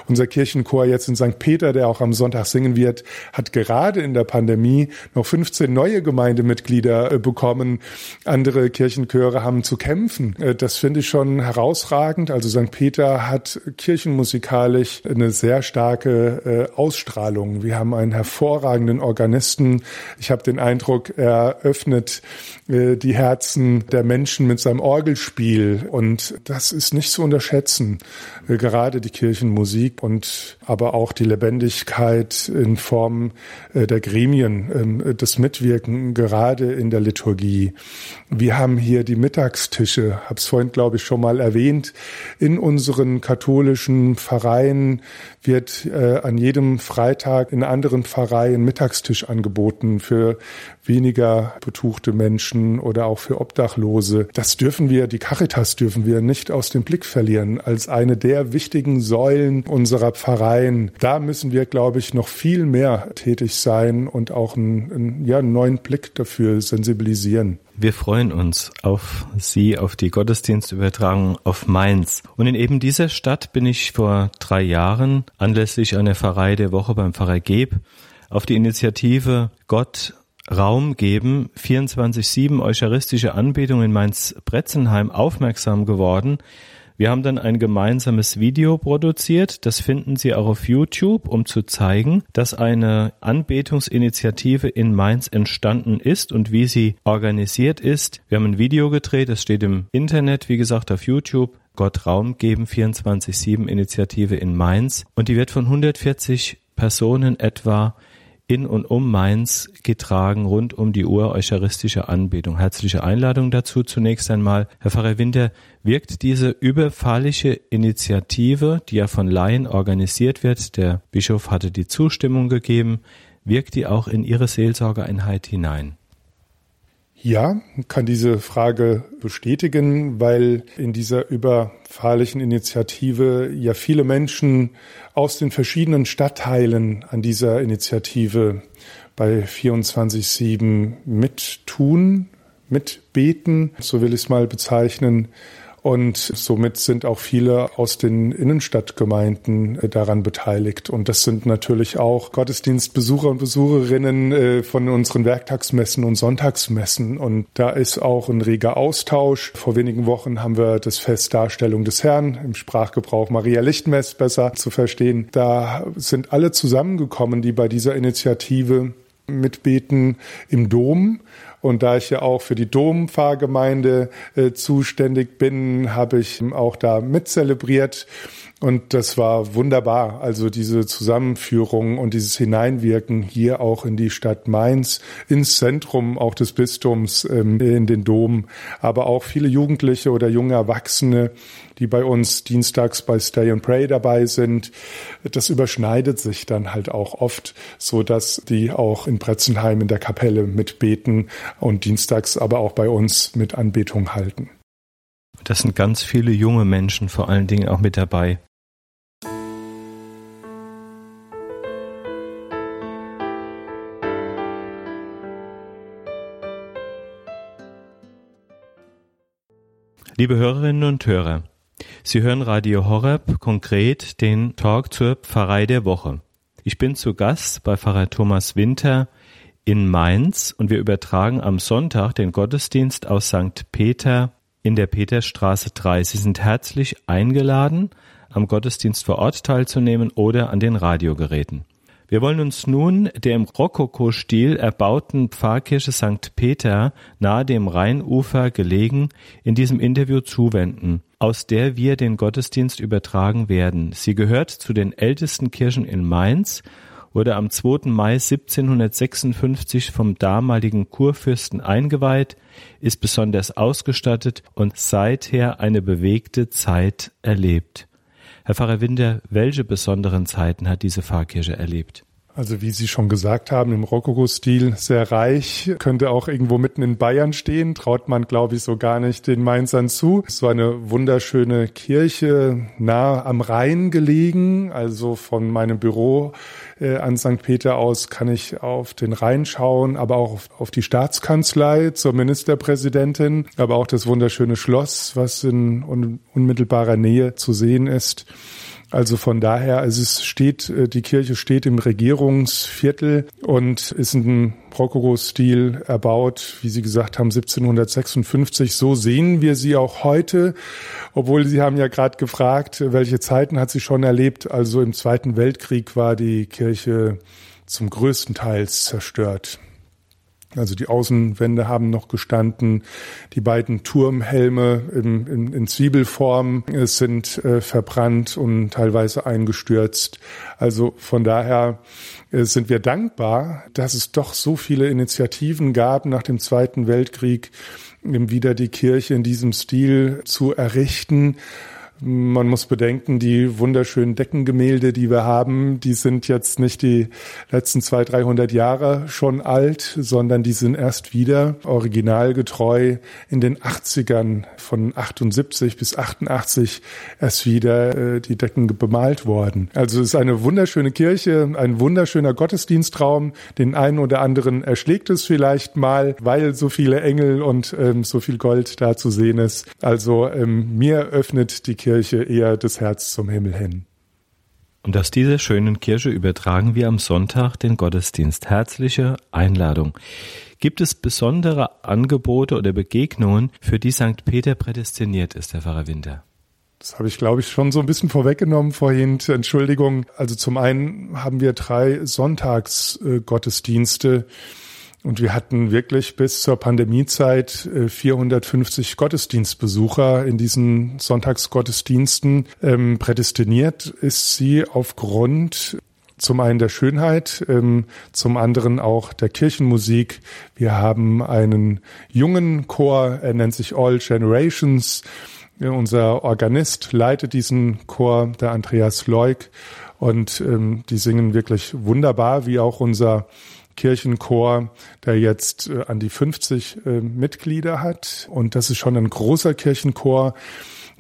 B: Unser Kirchenchor jetzt in St. Peter, der auch am Sonntag singen wird, hat gerade in der Pandemie noch 15 neue Gemeindemitglieder äh, bekommen. Andere Kirchenchöre haben zu kämpfen. Äh, das finde ich schon herausragend. Also St. Peter hat kirchenmusikalisch eine sehr starke äh, Ausstrahlung. Wir haben einen hervorragenden Organisten. Ich habe den Eindruck, er öffnet äh, die Herzen der Menschen mit seinem Orgelspiel. Und das ist nicht zu unterschätzen. Äh, gerade die Kirchenmusik und aber auch die Lebendigkeit in Form äh, der Gremien, ähm, das Mitwirken gerade in der Liturgie. Wir haben hier die Mittagstische, habe es vorhin, glaube ich, schon mal erwähnt. In unseren katholischen Pfarreien wird an jedem Freitag in anderen Pfarreien Mittagstisch angeboten für weniger betuchte Menschen oder auch für Obdachlose. Das dürfen wir, die Caritas dürfen wir nicht aus dem Blick verlieren als eine der wichtigen Säulen unserer Pfarreien. Da müssen wir, glaube ich, noch viel mehr tätig sein und auch einen, einen, ja, einen neuen Blick dafür sensibilisieren.
A: Wir freuen uns auf Sie, auf die Gottesdienstübertragung auf Mainz. Und in eben dieser Stadt bin ich vor drei Jahren anlässlich einer Pfarrei der Woche beim Pfarrer Geb auf die Initiative Gott Raum geben, 24-7 eucharistische Anbetung in Mainz-Bretzenheim aufmerksam geworden. Wir haben dann ein gemeinsames Video produziert. Das finden Sie auch auf YouTube, um zu zeigen, dass eine Anbetungsinitiative in Mainz entstanden ist und wie sie organisiert ist. Wir haben ein Video gedreht, das steht im Internet, wie gesagt, auf YouTube. Gott Raum geben 24-7 Initiative in Mainz und die wird von 140 Personen etwa in und um Mainz getragen, rund um die Uhr eucharistische Anbetung. Herzliche Einladung dazu zunächst einmal. Herr Pfarrer Winter, wirkt diese überfahliche Initiative, die ja von Laien organisiert wird, der Bischof hatte die Zustimmung gegeben, wirkt die auch in Ihre Seelsorgeeinheit hinein?
B: Ja, kann diese Frage bestätigen, weil in dieser überfahrlichen Initiative ja viele Menschen aus den verschiedenen Stadtteilen an dieser Initiative bei 24-7 mittun, mitbeten, so will ich es mal bezeichnen, und somit sind auch viele aus den Innenstadtgemeinden äh, daran beteiligt. Und das sind natürlich auch Gottesdienstbesucher und Besucherinnen äh, von unseren Werktagsmessen und Sonntagsmessen. Und da ist auch ein reger Austausch. Vor wenigen Wochen haben wir das Fest Darstellung des Herrn im Sprachgebrauch Maria Lichtmess besser zu verstehen. Da sind alle zusammengekommen, die bei dieser Initiative mitbeten im Dom und da ich ja auch für die Dompfarrgemeinde äh, zuständig bin, habe ich auch da mitzelebriert. Und das war wunderbar. Also diese Zusammenführung und dieses Hineinwirken hier auch in die Stadt Mainz, ins Zentrum auch des Bistums, ähm, in den Dom, aber auch viele Jugendliche oder junge Erwachsene, die bei uns dienstags bei Stay and Pray dabei sind. Das überschneidet sich dann halt auch oft, so dass die auch in Bretzenheim in der Kapelle mitbeten und dienstags aber auch bei uns mit Anbetung halten.
A: Das sind ganz viele junge Menschen vor allen Dingen auch mit dabei. Liebe Hörerinnen und Hörer, Sie hören Radio Horeb, konkret den Talk zur Pfarrei der Woche. Ich bin zu Gast bei Pfarrer Thomas Winter in Mainz und wir übertragen am Sonntag den Gottesdienst aus St. Peter in der Peterstraße 3. Sie sind herzlich eingeladen, am Gottesdienst vor Ort teilzunehmen oder an den Radiogeräten. Wir wollen uns nun der im Rokoko-Stil erbauten Pfarrkirche St. Peter nahe dem Rheinufer gelegen in diesem Interview zuwenden, aus der wir den Gottesdienst übertragen werden. Sie gehört zu den ältesten Kirchen in Mainz, wurde am 2. Mai 1756 vom damaligen Kurfürsten eingeweiht, ist besonders ausgestattet und seither eine bewegte Zeit erlebt. Herr Pfarrer Winder, welche besonderen Zeiten hat diese Pfarrkirche erlebt?
B: Also wie Sie schon gesagt haben, im Rokoko-Stil sehr reich, könnte auch irgendwo mitten in Bayern stehen, traut man, glaube ich, so gar nicht den Mainzern zu. So eine wunderschöne Kirche, nah am Rhein gelegen, also von meinem Büro äh, an St. Peter aus kann ich auf den Rhein schauen, aber auch auf, auf die Staatskanzlei zur Ministerpräsidentin, aber auch das wunderschöne Schloss, was in un unmittelbarer Nähe zu sehen ist. Also von daher, also es steht, äh, die Kirche steht im Regierungsviertel und ist in Rokoko-Stil erbaut, wie Sie gesagt haben, 1756. So sehen wir sie auch heute, obwohl Sie haben ja gerade gefragt, welche Zeiten hat sie schon erlebt. Also im Zweiten Weltkrieg war die Kirche zum größten Teils zerstört. Also die Außenwände haben noch gestanden. Die beiden Turmhelme in, in, in Zwiebelform sind äh, verbrannt und teilweise eingestürzt. Also von daher äh, sind wir dankbar, dass es doch so viele Initiativen gab nach dem Zweiten Weltkrieg, wieder die Kirche in diesem Stil zu errichten man muss bedenken, die wunderschönen Deckengemälde, die wir haben, die sind jetzt nicht die letzten zwei, dreihundert Jahre schon alt, sondern die sind erst wieder originalgetreu in den 80ern von 78 bis 88 erst wieder äh, die Decken bemalt worden. Also es ist eine wunderschöne Kirche, ein wunderschöner Gottesdienstraum. Den einen oder anderen erschlägt es vielleicht mal, weil so viele Engel und ähm, so viel Gold da zu sehen ist. Also ähm, mir öffnet die Kirche Kirche eher das Herz zum Himmel hin.
A: Und aus dieser schönen Kirche übertragen wir am Sonntag den Gottesdienst. Herzliche Einladung. Gibt es besondere Angebote oder Begegnungen, für die St. Peter prädestiniert ist, Herr Pfarrer Winter?
B: Das habe ich, glaube ich, schon so ein bisschen vorweggenommen vorhin. Entschuldigung. Also zum einen haben wir drei Sonntagsgottesdienste. Und wir hatten wirklich bis zur Pandemiezeit 450 Gottesdienstbesucher in diesen Sonntagsgottesdiensten. Ähm, prädestiniert ist sie aufgrund zum einen der Schönheit, ähm, zum anderen auch der Kirchenmusik. Wir haben einen jungen Chor, er nennt sich All Generations. Unser Organist leitet diesen Chor, der Andreas Leuk, und ähm, die singen wirklich wunderbar, wie auch unser Kirchenchor, der jetzt äh, an die 50 äh, Mitglieder hat. Und das ist schon ein großer Kirchenchor.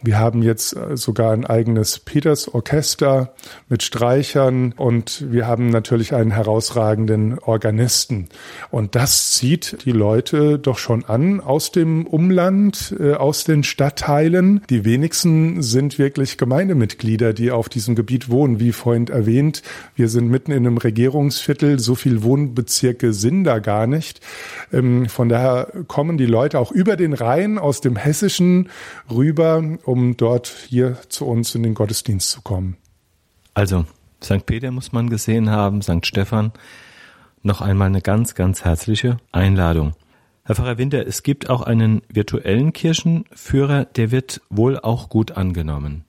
B: Wir haben jetzt äh, sogar ein eigenes Peters-Orchester mit Streichern und wir haben natürlich einen herausragenden Organisten. Und das zieht die Leute doch schon an aus dem Umland, äh, aus den Stadtteilen. Die wenigsten sind wirklich Gemeindemitglieder, die auf diesem Gebiet wohnen. Wie vorhin erwähnt, wir sind mitten in einem Regierungsviertel. So viel Wohnbezirke sind da gar nicht. Ähm, von daher kommen die Leute auch über den Rhein aus dem Hessischen rüber um dort hier zu uns in den Gottesdienst zu kommen.
A: Also, St. Peter muss man gesehen haben, St. Stephan. Noch einmal eine ganz, ganz herzliche Einladung. Herr Pfarrer Winter, es gibt auch einen virtuellen Kirchenführer, der wird wohl auch gut angenommen.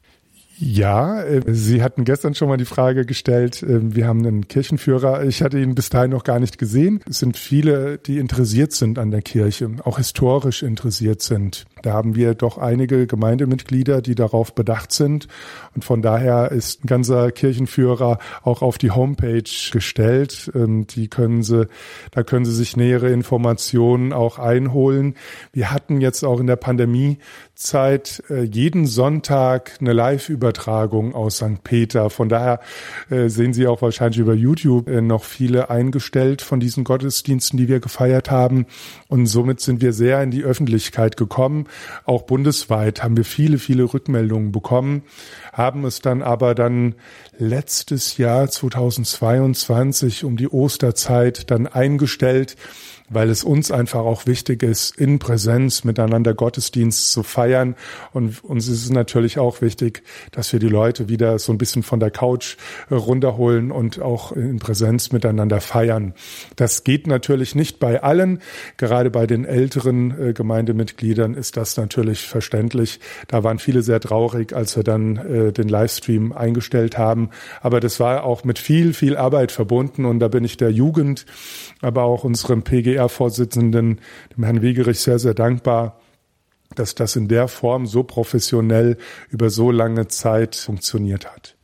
B: Ja, äh, Sie hatten gestern schon mal die Frage gestellt, äh, wir haben einen Kirchenführer. Ich hatte ihn bis dahin noch gar nicht gesehen. Es sind viele, die interessiert sind an der Kirche, auch historisch interessiert sind. Da haben wir doch einige Gemeindemitglieder, die darauf bedacht sind. Und von daher ist ein ganzer Kirchenführer auch auf die Homepage gestellt. Ähm, die können Sie, da können Sie sich nähere Informationen auch einholen. Wir hatten jetzt auch in der Pandemiezeit äh, jeden Sonntag eine Live-Übertragung aus St. Peter. Von daher äh, sehen Sie auch wahrscheinlich über YouTube äh, noch viele eingestellt von diesen Gottesdiensten, die wir gefeiert haben. Und somit sind wir sehr in die Öffentlichkeit gekommen. Auch bundesweit haben wir viele, viele Rückmeldungen bekommen, haben es dann aber dann letztes Jahr 2022 um die Osterzeit dann eingestellt, weil es uns einfach auch wichtig ist, in Präsenz miteinander Gottesdienst zu feiern. Und uns ist es natürlich auch wichtig, dass wir die Leute wieder so ein bisschen von der Couch äh, runterholen und auch in Präsenz miteinander feiern. Das geht natürlich nicht bei allen. Gerade bei den älteren äh, Gemeindemitgliedern ist das natürlich verständlich. Da waren viele sehr traurig, als wir dann äh, den Livestream eingestellt haben. Aber das war auch mit viel, viel Arbeit verbunden. Und da bin ich der Jugend, aber auch unserem PGR DDR-Vorsitzenden, dem Herrn Wegerich, sehr, sehr dankbar, dass das in der Form so professionell über so lange Zeit funktioniert hat.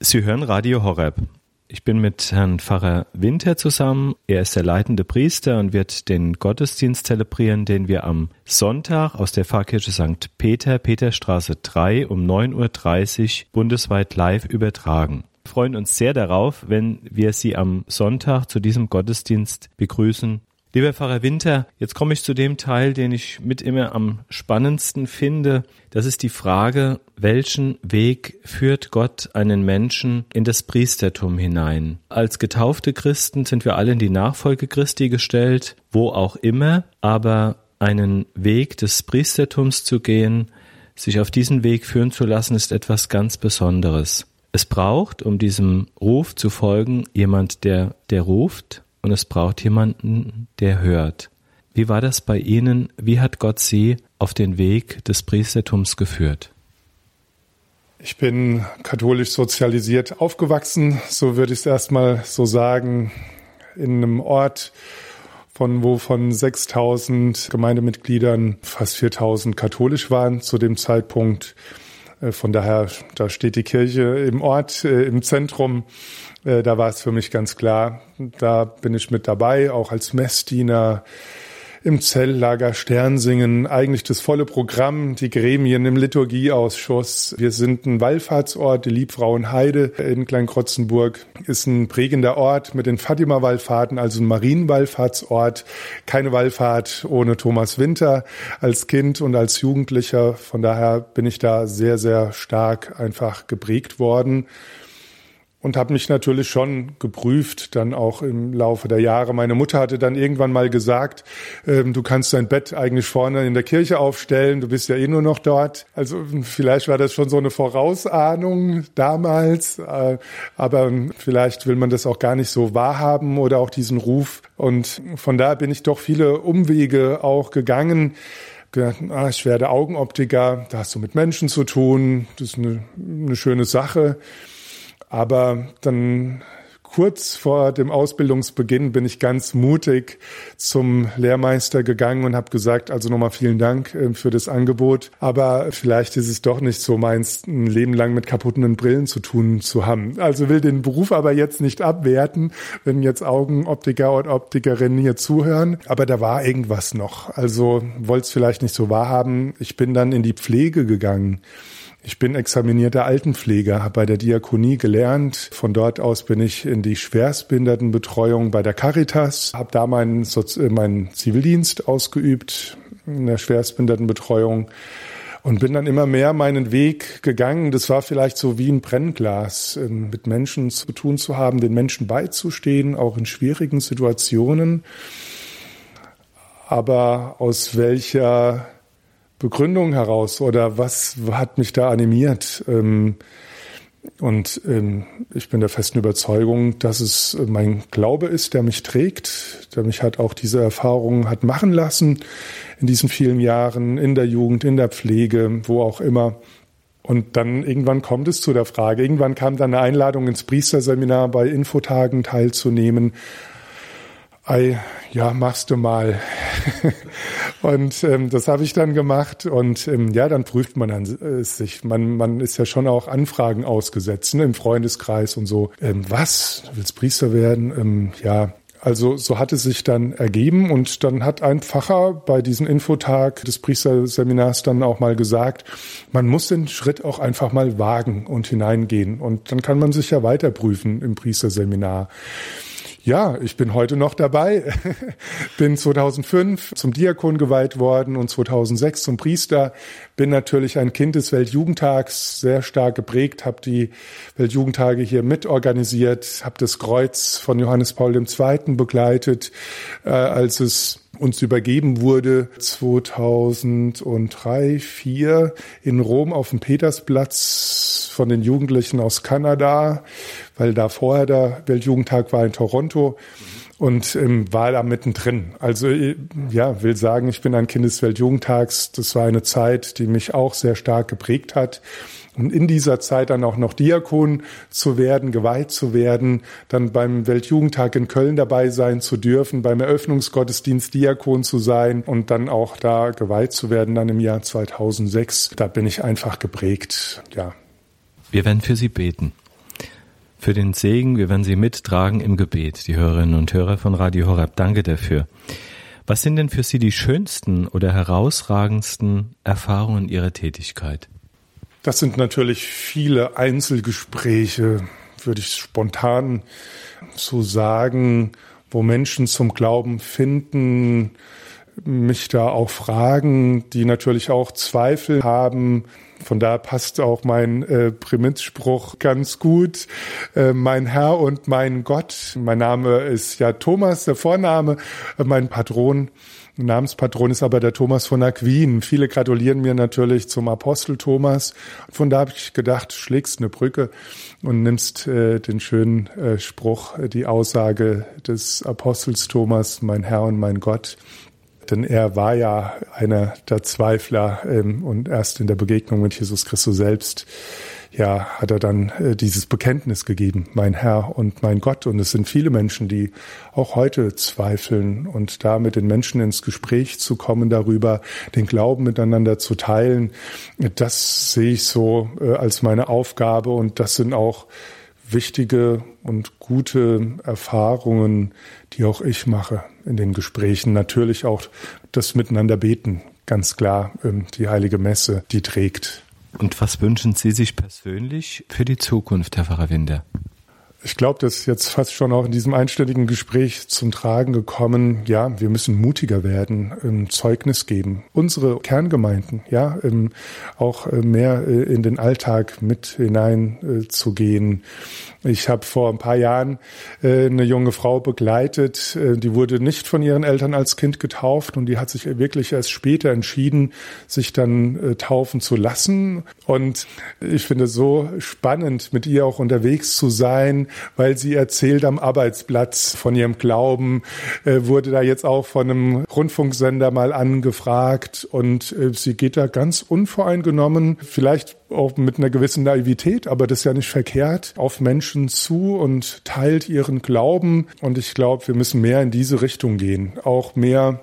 A: Sie hören Radio Horeb. Ich bin mit Herrn Pfarrer Winter zusammen. Er ist der leitende Priester und wird den Gottesdienst zelebrieren, den wir am Sonntag aus der Pfarrkirche St. Peter, Peterstraße 3 um 9.30 Uhr bundesweit live übertragen freuen uns sehr darauf, wenn wir Sie am Sonntag zu diesem Gottesdienst begrüßen. Lieber Pfarrer Winter, jetzt komme ich zu dem Teil, den ich mit immer am spannendsten finde. Das ist die Frage, welchen Weg führt Gott einen Menschen in das Priestertum hinein? Als getaufte Christen sind wir alle in die Nachfolge Christi gestellt, wo auch immer, aber einen Weg des Priestertums zu gehen, sich auf diesen Weg führen zu lassen, ist etwas ganz Besonderes. Es braucht, um diesem Ruf zu folgen, jemand, der, der ruft und es braucht jemanden, der hört. Wie war das bei Ihnen? Wie hat Gott Sie auf den Weg des Priestertums geführt?
B: Ich bin katholisch sozialisiert aufgewachsen, so würde ich es erstmal so sagen, in einem Ort, von wo von 6000 Gemeindemitgliedern fast 4000 katholisch waren zu dem Zeitpunkt. Äh, von daher, da steht die Kirche im Ort, äh, im Zentrum. Äh, da war es für mich ganz klar. Da bin ich mit dabei, auch als Messdiener im Zelllager Sternsingen, eigentlich das volle Programm, die Gremien im Liturgieausschuss. Wir sind ein Wallfahrtsort, die Liebfrauenheide in Kleinkrotzenburg ist ein prägender Ort mit den Fatima-Wallfahrten, also ein Marienwallfahrtsort. Keine Wallfahrt ohne Thomas Winter als Kind und als Jugendlicher. Von daher bin ich da sehr, sehr stark einfach geprägt worden. Und habe mich natürlich schon geprüft, dann auch im Laufe der Jahre. Meine Mutter hatte dann irgendwann mal gesagt, ähm, du kannst dein Bett eigentlich vorne in der Kirche aufstellen, du bist ja eh nur noch dort. Also vielleicht war das schon so eine Vorausahnung damals, äh, aber vielleicht will man das auch gar nicht so wahrhaben oder auch diesen Ruf. Und von daher bin ich doch viele Umwege auch gegangen gedacht, ah, ich werde Augenoptiker, da hast du mit Menschen zu tun, das ist eine, eine schöne Sache. Aber dann kurz vor dem Ausbildungsbeginn bin ich ganz mutig zum Lehrmeister gegangen und habe gesagt, also nochmal vielen Dank äh, für das Angebot, aber vielleicht ist es doch nicht so meins, ein Leben lang mit kaputten Brillen zu tun zu haben. Also will den Beruf aber jetzt nicht abwerten, wenn jetzt Augenoptiker und Optikerinnen hier zuhören, aber da war irgendwas noch. Also wollte es vielleicht nicht so wahrhaben. Ich bin dann in die Pflege gegangen. Ich bin examinierter Altenpfleger, habe bei der Diakonie gelernt. Von dort aus bin ich in die Schwerstbehindertenbetreuung bei der Caritas, habe da meinen, äh, meinen Zivildienst ausgeübt in der Schwerstbehindertenbetreuung und bin dann immer mehr meinen Weg gegangen. Das war vielleicht so wie ein Brennglas, ähm, mit Menschen zu tun zu haben, den Menschen beizustehen, auch in schwierigen Situationen. Aber aus welcher Begründung heraus oder was hat mich da animiert? Ähm, und ähm, ich bin der festen Überzeugung, dass es mein Glaube ist, der mich trägt, der mich hat auch diese Erfahrungen hat machen lassen in diesen vielen Jahren, in der Jugend, in der Pflege, wo auch immer. Und dann irgendwann kommt es zu der Frage, irgendwann kam dann eine Einladung ins Priesterseminar bei Infotagen teilzunehmen. Ei, ja, machst du mal. und ähm, das habe ich dann gemacht und ähm, ja, dann prüft man an, äh, sich. Man, man ist ja schon auch Anfragen ausgesetzt ne, im Freundeskreis und so. Ähm, was? Du willst Priester werden? Ähm, ja, also so hat es sich dann ergeben und dann hat ein Pfarrer bei diesem Infotag des Priesterseminars dann auch mal gesagt, man muss den Schritt auch einfach mal wagen und hineingehen und dann kann man sich ja weiter prüfen im Priesterseminar. Ja, ich bin heute noch dabei. bin 2005 zum Diakon geweiht worden und 2006 zum Priester. Bin natürlich ein Kind des Weltjugendtags, sehr stark geprägt, habe die Weltjugendtage hier mitorganisiert, habe das Kreuz von Johannes Paul II. begleitet, äh, als es uns übergeben wurde 2003, 4 in Rom auf dem Petersplatz von den Jugendlichen aus Kanada, weil da vorher der Weltjugendtag war in Toronto und ähm, war da mittendrin. Also äh, ja, will sagen, ich bin ein Kind des Weltjugendtags. Das war eine Zeit, die mich auch sehr stark geprägt hat. Und in dieser Zeit dann auch noch Diakon zu werden, geweiht zu werden, dann beim Weltjugendtag in Köln dabei sein zu dürfen, beim Eröffnungsgottesdienst Diakon zu sein und dann auch da geweiht zu werden, dann im Jahr 2006. Da bin ich einfach geprägt, ja.
A: Wir werden für Sie beten. Für den Segen, wir werden Sie mittragen im Gebet, die Hörerinnen und Hörer von Radio Horeb. Danke dafür. Was sind denn für Sie die schönsten oder herausragendsten Erfahrungen Ihrer Tätigkeit?
B: Das sind natürlich viele Einzelgespräche, würde ich spontan so sagen, wo Menschen zum Glauben finden, mich da auch fragen, die natürlich auch Zweifel haben. Von da passt auch mein äh, Primizspruch ganz gut. Äh, mein Herr und mein Gott. Mein Name ist ja Thomas, der Vorname, äh, mein Patron Namenspatron ist aber der Thomas von Aquin. Viele gratulieren mir natürlich zum Apostel Thomas. Von da habe ich gedacht, schlägst eine Brücke und nimmst äh, den schönen äh, Spruch, äh, die Aussage des Apostels Thomas, mein Herr und mein Gott. Denn er war ja einer der Zweifler ähm, und erst in der Begegnung mit Jesus Christus selbst ja, hat er dann äh, dieses Bekenntnis gegeben, mein Herr und mein Gott. Und es sind viele Menschen, die auch heute zweifeln und da mit den Menschen ins Gespräch zu kommen darüber, den Glauben miteinander zu teilen, das sehe ich so äh, als meine Aufgabe. Und das sind auch wichtige und gute Erfahrungen, die auch ich mache in den Gesprächen. Natürlich auch das Miteinander beten, ganz klar, ähm, die heilige Messe, die trägt.
A: Und was wünschen Sie sich persönlich für die Zukunft, Herr Pfarrer Winder?
B: Ich glaube, das ist jetzt fast schon auch in diesem einständigen Gespräch zum Tragen gekommen. Ja, wir müssen mutiger werden, ähm, Zeugnis geben. Unsere Kerngemeinden, ja, ähm, auch äh, mehr äh, in den Alltag mit hineinzugehen. Ich habe vor ein paar Jahren äh, eine junge Frau begleitet, äh, die wurde nicht von ihren Eltern als Kind getauft und die hat sich wirklich erst später entschieden, sich dann äh, taufen zu lassen. Und ich finde es so spannend, mit ihr auch unterwegs zu sein, weil sie erzählt am Arbeitsplatz von ihrem Glauben, äh, wurde da jetzt auch von einem Rundfunksender mal angefragt und äh, sie geht da ganz unvoreingenommen, vielleicht auch mit einer gewissen Naivität, aber das ist ja nicht verkehrt, auf Menschen zu und teilt ihren Glauben. Und ich glaube, wir müssen mehr in diese Richtung gehen, auch mehr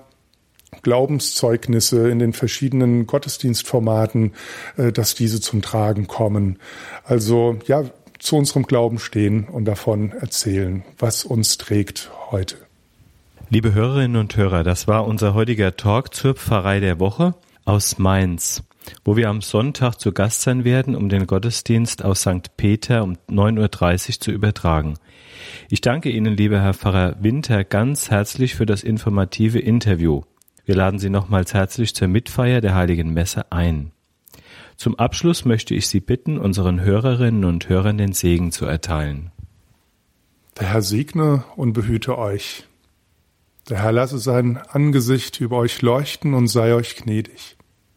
B: Glaubenszeugnisse in den verschiedenen Gottesdienstformaten, äh, dass diese zum Tragen kommen. Also ja, zu unserem Glauben stehen und davon erzählen, was uns trägt heute.
A: Liebe Hörerinnen und Hörer, das war unser heutiger Talk zur Pfarrei der Woche aus Mainz, wo wir am Sonntag zu Gast sein werden, um den Gottesdienst aus St. Peter um 9.30 Uhr zu übertragen. Ich danke Ihnen, lieber Herr Pfarrer Winter, ganz herzlich für das informative Interview. Wir laden Sie nochmals herzlich zur Mitfeier der Heiligen Messe ein. Zum Abschluss möchte ich Sie bitten, unseren Hörerinnen und Hörern den Segen zu erteilen.
B: Der Herr segne und behüte euch. Der Herr lasse sein Angesicht über euch leuchten und sei euch gnädig.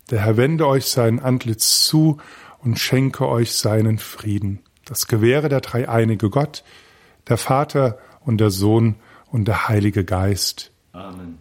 B: Der Herr wende euch sein Antlitz zu und schenke euch seinen Frieden. Das gewähre der dreieinige Gott, der Vater und der Sohn und der Heilige Geist. Amen.